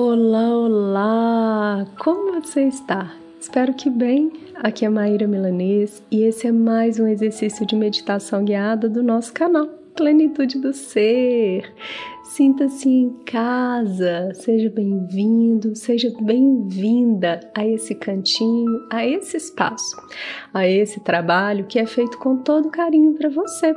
Olá, olá! Como você está? Espero que bem. Aqui é Maíra Milanês e esse é mais um exercício de meditação guiada do nosso canal Plenitude do Ser. Sinta-se em casa, seja bem-vindo, seja bem-vinda a esse cantinho, a esse espaço, a esse trabalho que é feito com todo carinho para você.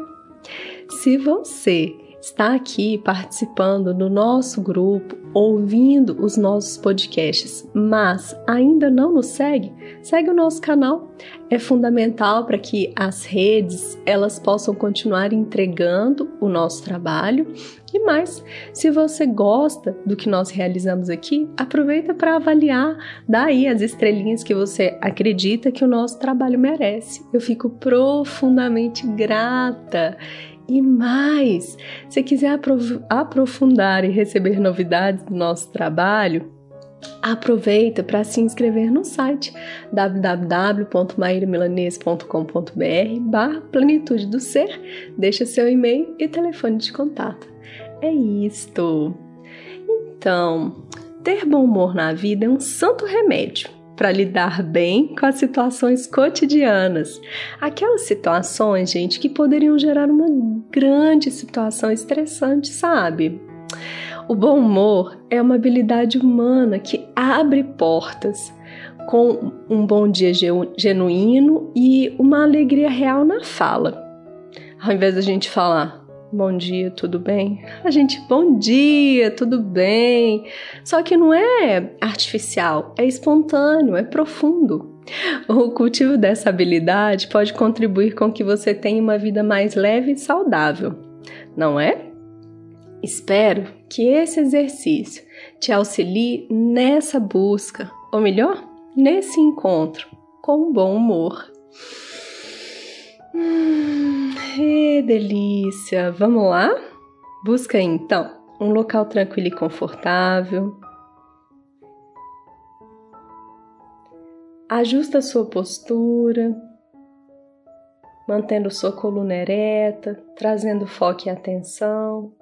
Se você está aqui participando do nosso grupo, ouvindo os nossos podcasts, mas ainda não nos segue, segue o nosso canal. É fundamental para que as redes elas possam continuar entregando o nosso trabalho. E mais, se você gosta do que nós realizamos aqui, aproveita para avaliar, dá aí as estrelinhas que você acredita que o nosso trabalho merece. Eu fico profundamente grata e mais, se quiser aprofundar e receber novidades do nosso trabalho, aproveita para se inscrever no site www.mairamilanese.com.br barra plenitude do ser, deixa seu e-mail e telefone de contato. É isto! Então, ter bom humor na vida é um santo remédio para lidar bem com as situações cotidianas. Aquelas situações, gente, que poderiam gerar uma grande situação estressante, sabe? O bom humor é uma habilidade humana que abre portas com um bom dia genuíno e uma alegria real na fala. Ao invés da gente falar, Bom dia, tudo bem? A gente, bom dia, tudo bem? Só que não é artificial, é espontâneo, é profundo. O cultivo dessa habilidade pode contribuir com que você tenha uma vida mais leve e saudável, não é? Espero que esse exercício te auxilie nessa busca, ou melhor, nesse encontro com bom humor. Hum, delícia! Vamos lá? Busca então um local tranquilo e confortável. Ajusta sua postura, mantendo sua coluna ereta, trazendo foco e atenção.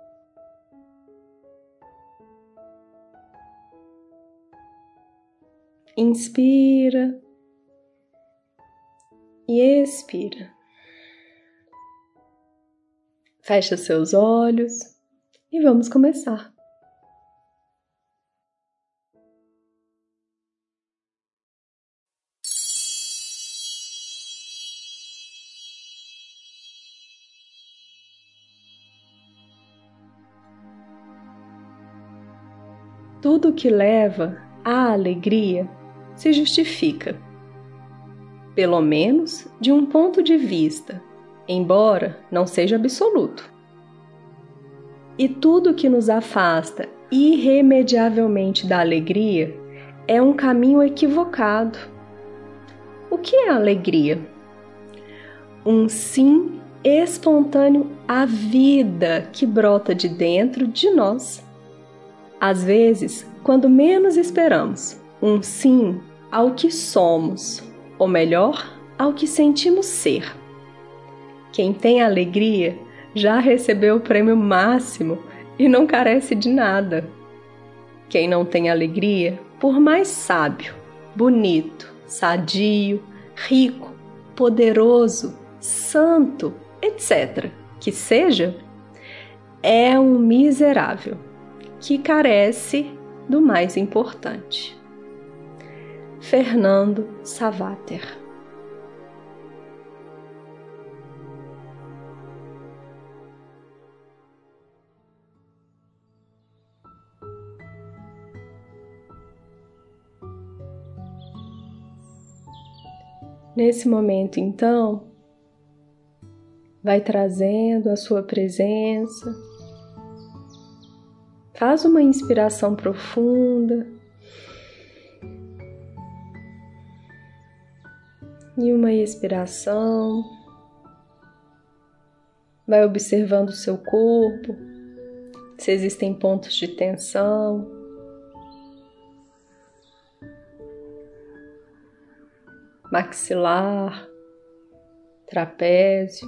Inspira e expira. Fecha seus olhos e vamos começar. Tudo que leva à alegria se justifica, pelo menos de um ponto de vista embora não seja absoluto. E tudo que nos afasta irremediavelmente da alegria é um caminho equivocado. O que é alegria? Um sim espontâneo à vida que brota de dentro de nós. Às vezes, quando menos esperamos, um sim ao que somos, ou melhor, ao que sentimos ser. Quem tem alegria já recebeu o prêmio máximo e não carece de nada. Quem não tem alegria, por mais sábio, bonito, sadio, rico, poderoso, santo, etc., que seja, é um miserável que carece do mais importante. Fernando Savater Nesse momento, então, vai trazendo a sua presença, faz uma inspiração profunda e uma expiração. Vai observando o seu corpo, se existem pontos de tensão. maxilar, trapézio.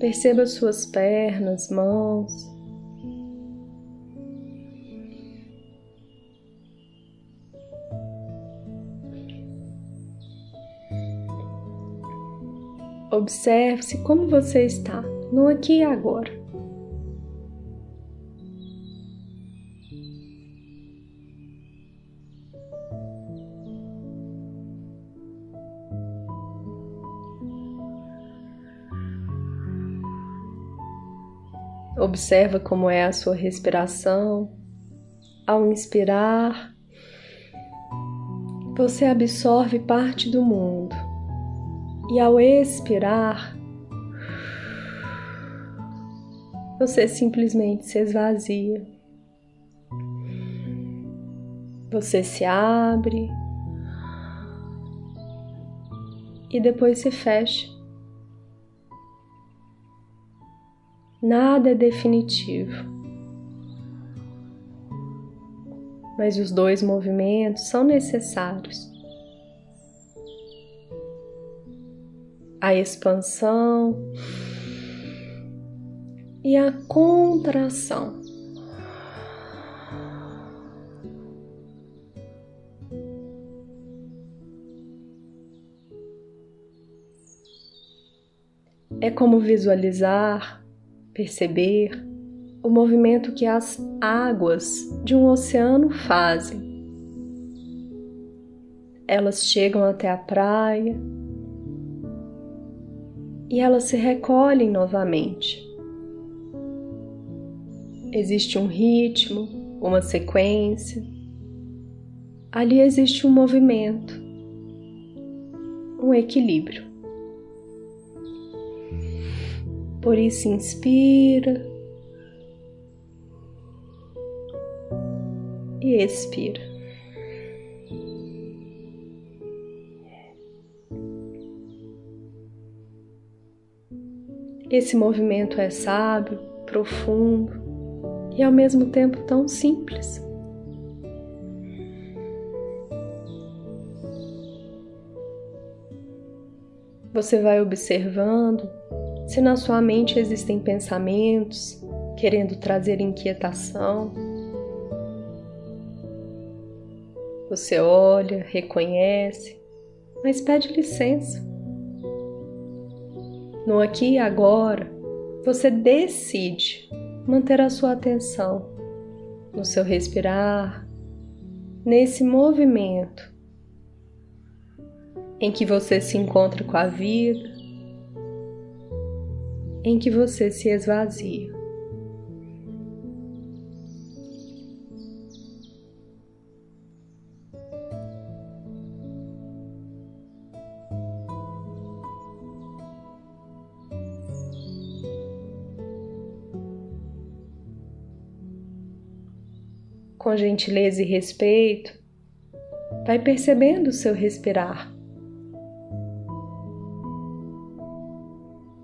Perceba suas pernas, mãos. Observe-se como você está no aqui e agora. Observa como é a sua respiração. Ao inspirar, você absorve parte do mundo. E ao expirar, você simplesmente se esvazia. Você se abre e depois se fecha. Nada é definitivo. Mas os dois movimentos são necessários. A expansão e a contração. É como visualizar perceber o movimento que as águas de um oceano fazem. Elas chegam até a praia e elas se recolhem novamente. Existe um ritmo, uma sequência. Ali existe um movimento, um equilíbrio. Por isso, inspira e expira. Esse movimento é sábio, profundo e ao mesmo tempo tão simples. Você vai observando se na sua mente existem pensamentos querendo trazer inquietação, você olha, reconhece, mas pede licença. No aqui e agora, você decide manter a sua atenção no seu respirar, nesse movimento em que você se encontra com a vida, em que você se esvazia. Com gentileza e respeito, vai percebendo o seu respirar.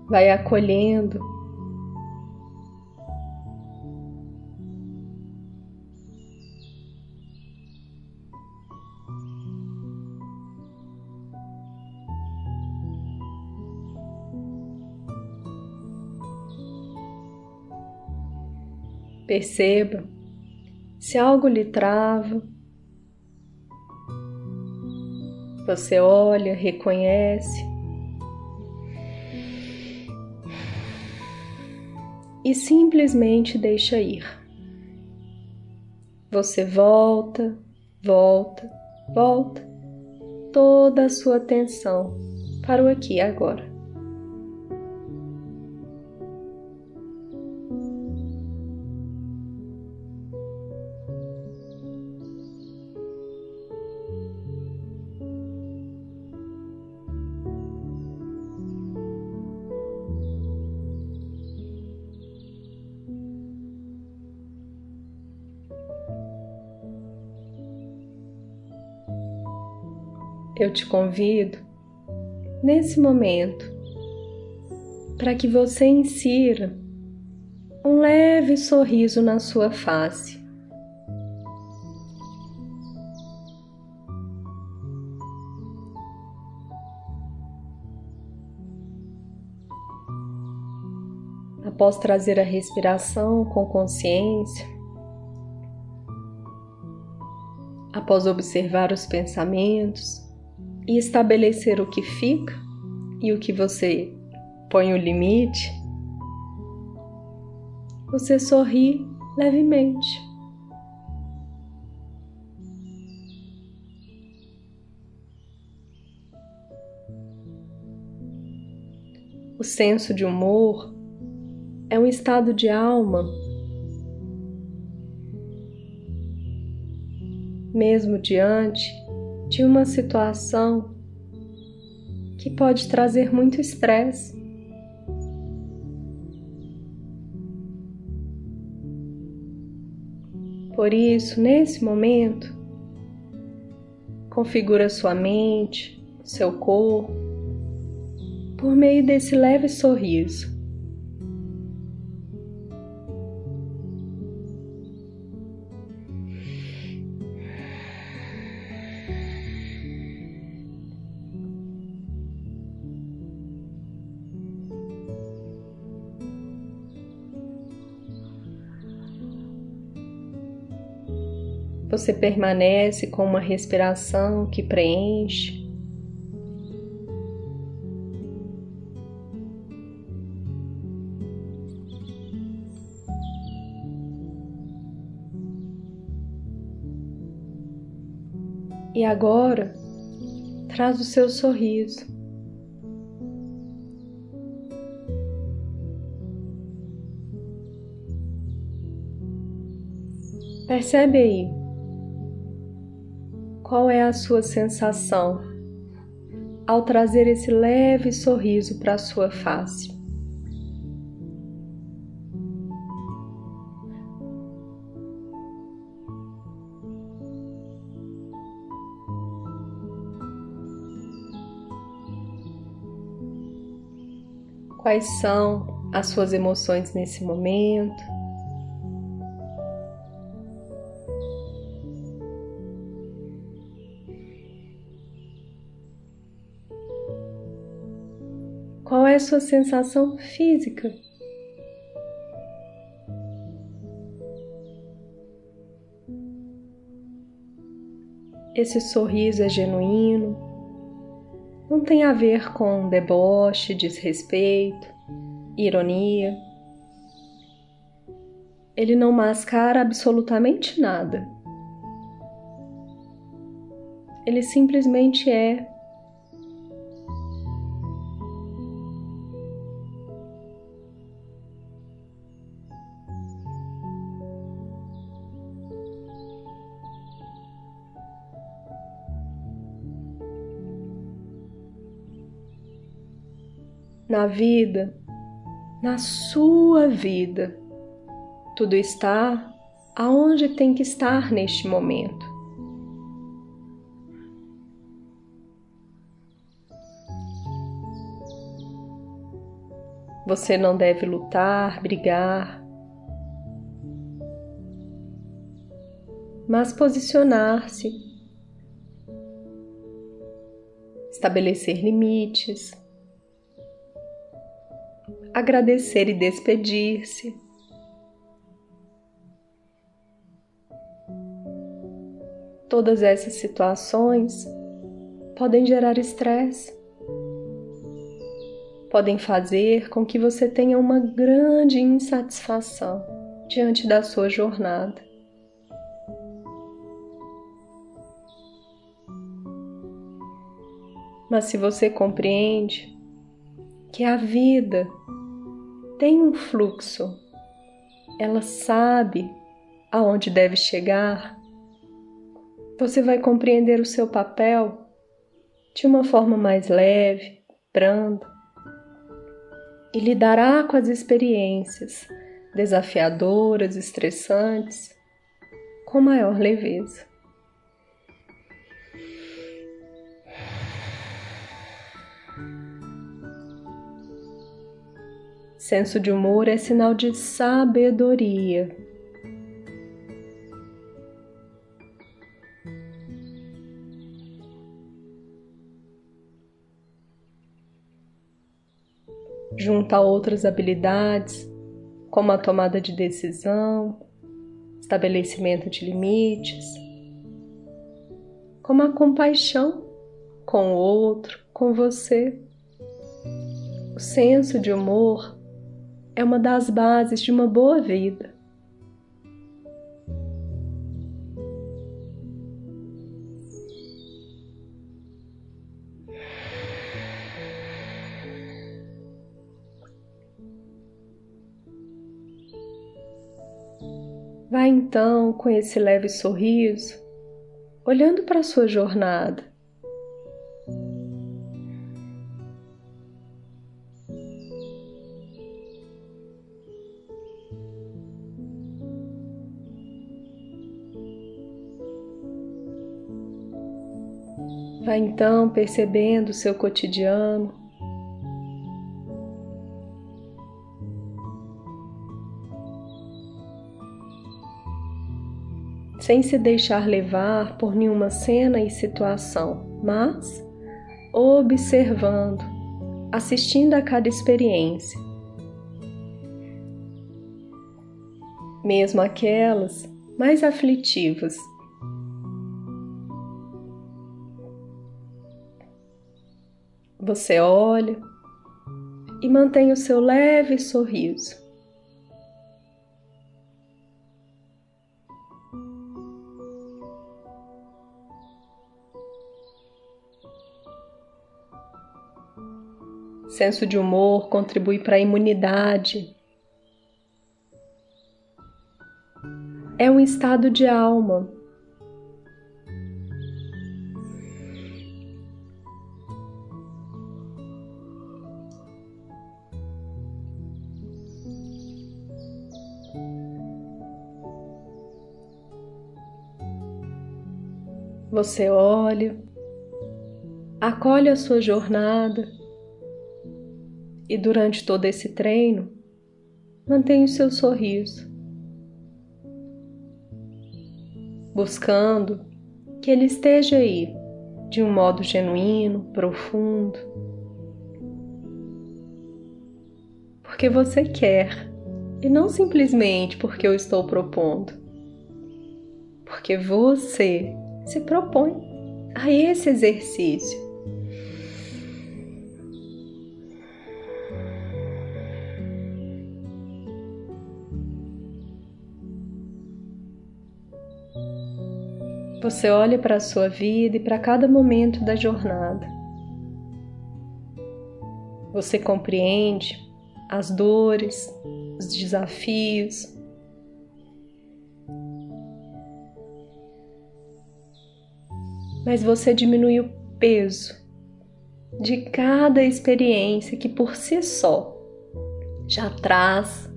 Vai acolhendo. Perceba se algo lhe trava. Você olha, reconhece. E simplesmente deixa ir. Você volta, volta, volta toda a sua atenção para o aqui e agora. Eu te convido, nesse momento, para que você insira um leve sorriso na sua face. Após trazer a respiração com consciência, após observar os pensamentos, e estabelecer o que fica e o que você põe o limite, você sorri levemente. O senso de humor é um estado de alma, mesmo diante de uma situação que pode trazer muito estresse. Por isso, nesse momento, configura sua mente, seu corpo, por meio desse leve sorriso. Você permanece com uma respiração que preenche E agora, traz o seu sorriso. Percebe aí qual é a sua sensação ao trazer esse leve sorriso para a sua face. Quais são as suas emoções nesse momento? É a sua sensação física? Esse sorriso é genuíno, não tem a ver com deboche, desrespeito, ironia. Ele não mascara absolutamente nada. Ele simplesmente é. Na vida, na sua vida. Tudo está aonde tem que estar neste momento. Você não deve lutar, brigar, mas posicionar-se, estabelecer limites agradecer e despedir-se. Todas essas situações podem gerar estresse, podem fazer com que você tenha uma grande insatisfação diante da sua jornada. Mas se você compreende que a vida tem um fluxo, ela sabe aonde deve chegar, você vai compreender o seu papel de uma forma mais leve, branda, e lidará com as experiências desafiadoras, estressantes, com maior leveza. Senso de humor é sinal de sabedoria. Junta outras habilidades, como a tomada de decisão, estabelecimento de limites, como a compaixão com o outro, com você O senso de humor é uma das bases de uma boa vida. Vá então com esse leve sorriso, olhando para a sua jornada. Vá então percebendo o seu cotidiano. sem se deixar levar por nenhuma cena e situação, mas observando, assistindo a cada experiência. Mesmo aquelas mais aflitivas. Você olha e mantém o seu leve sorriso. Senso de humor contribui para a imunidade. É um estado de alma. Você olha, acolhe a sua jornada e durante todo esse treino, mantenha o seu sorriso, buscando que ele esteja aí de um modo genuíno, profundo, porque você quer e não simplesmente porque eu estou propondo, porque você se propõe a esse exercício Você olha para a sua vida e para cada momento da jornada. Você compreende as dores, os desafios. Mas você diminui o peso de cada experiência que por si só já traz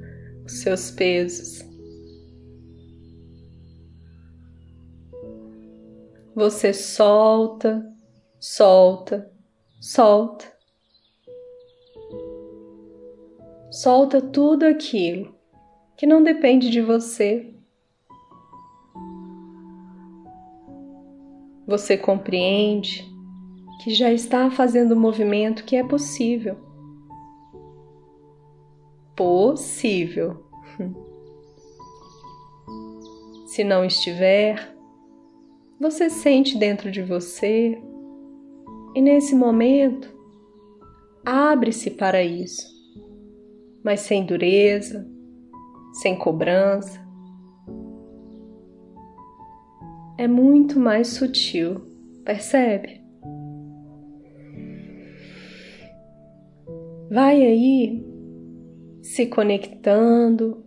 os seus pesos. você solta, solta, solta. Solta tudo aquilo que não depende de você. Você compreende que já está fazendo o movimento que é possível. Possível. Se não estiver, você sente dentro de você e nesse momento abre-se para isso, mas sem dureza, sem cobrança. É muito mais sutil, percebe? Vai aí se conectando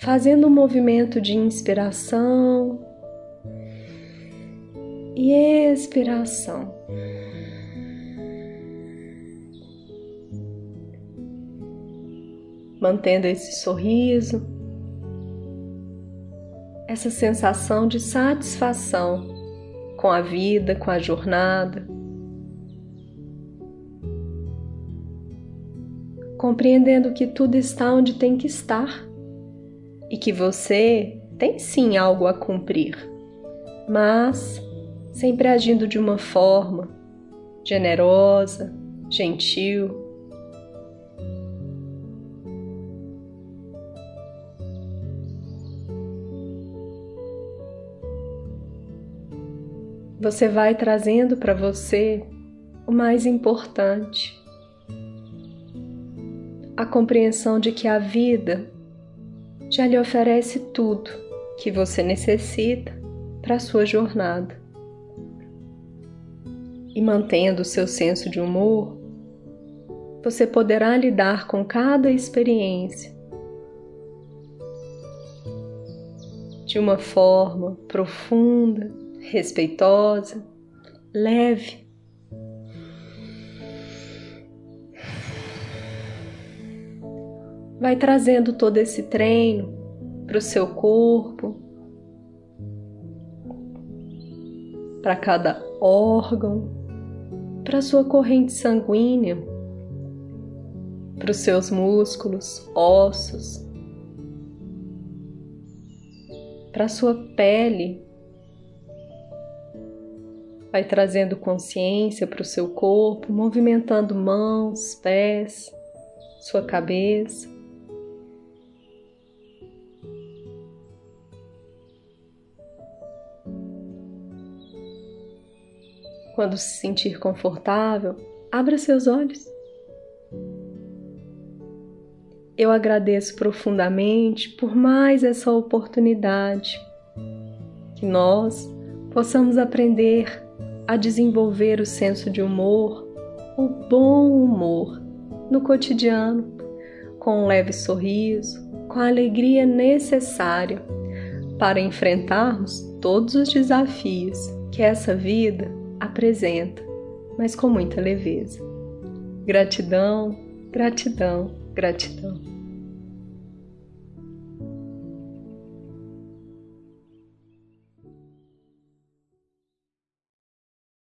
fazendo um movimento de inspiração e expiração. Mantendo esse sorriso, essa sensação de satisfação com a vida, com a jornada. Compreendendo que tudo está onde tem que estar e que você tem sim algo a cumprir, mas sempre agindo de uma forma generosa, gentil. Você vai trazendo para você o mais importante, a compreensão de que a vida já lhe oferece tudo que você necessita para a sua jornada. E mantendo o seu senso de humor, você poderá lidar com cada experiência de uma forma profunda, respeitosa, leve. Vai trazendo todo esse treino para o seu corpo, para cada órgão, para sua corrente sanguínea, para os seus músculos, ossos, para sua pele. Vai trazendo consciência para o seu corpo, movimentando mãos, pés, sua cabeça. Quando se sentir confortável, abra seus olhos. Eu agradeço profundamente por mais essa oportunidade, que nós possamos aprender a desenvolver o senso de humor, o bom humor no cotidiano, com um leve sorriso, com a alegria necessária para enfrentarmos todos os desafios que essa vida apresenta, mas com muita leveza. Gratidão, gratidão, gratidão.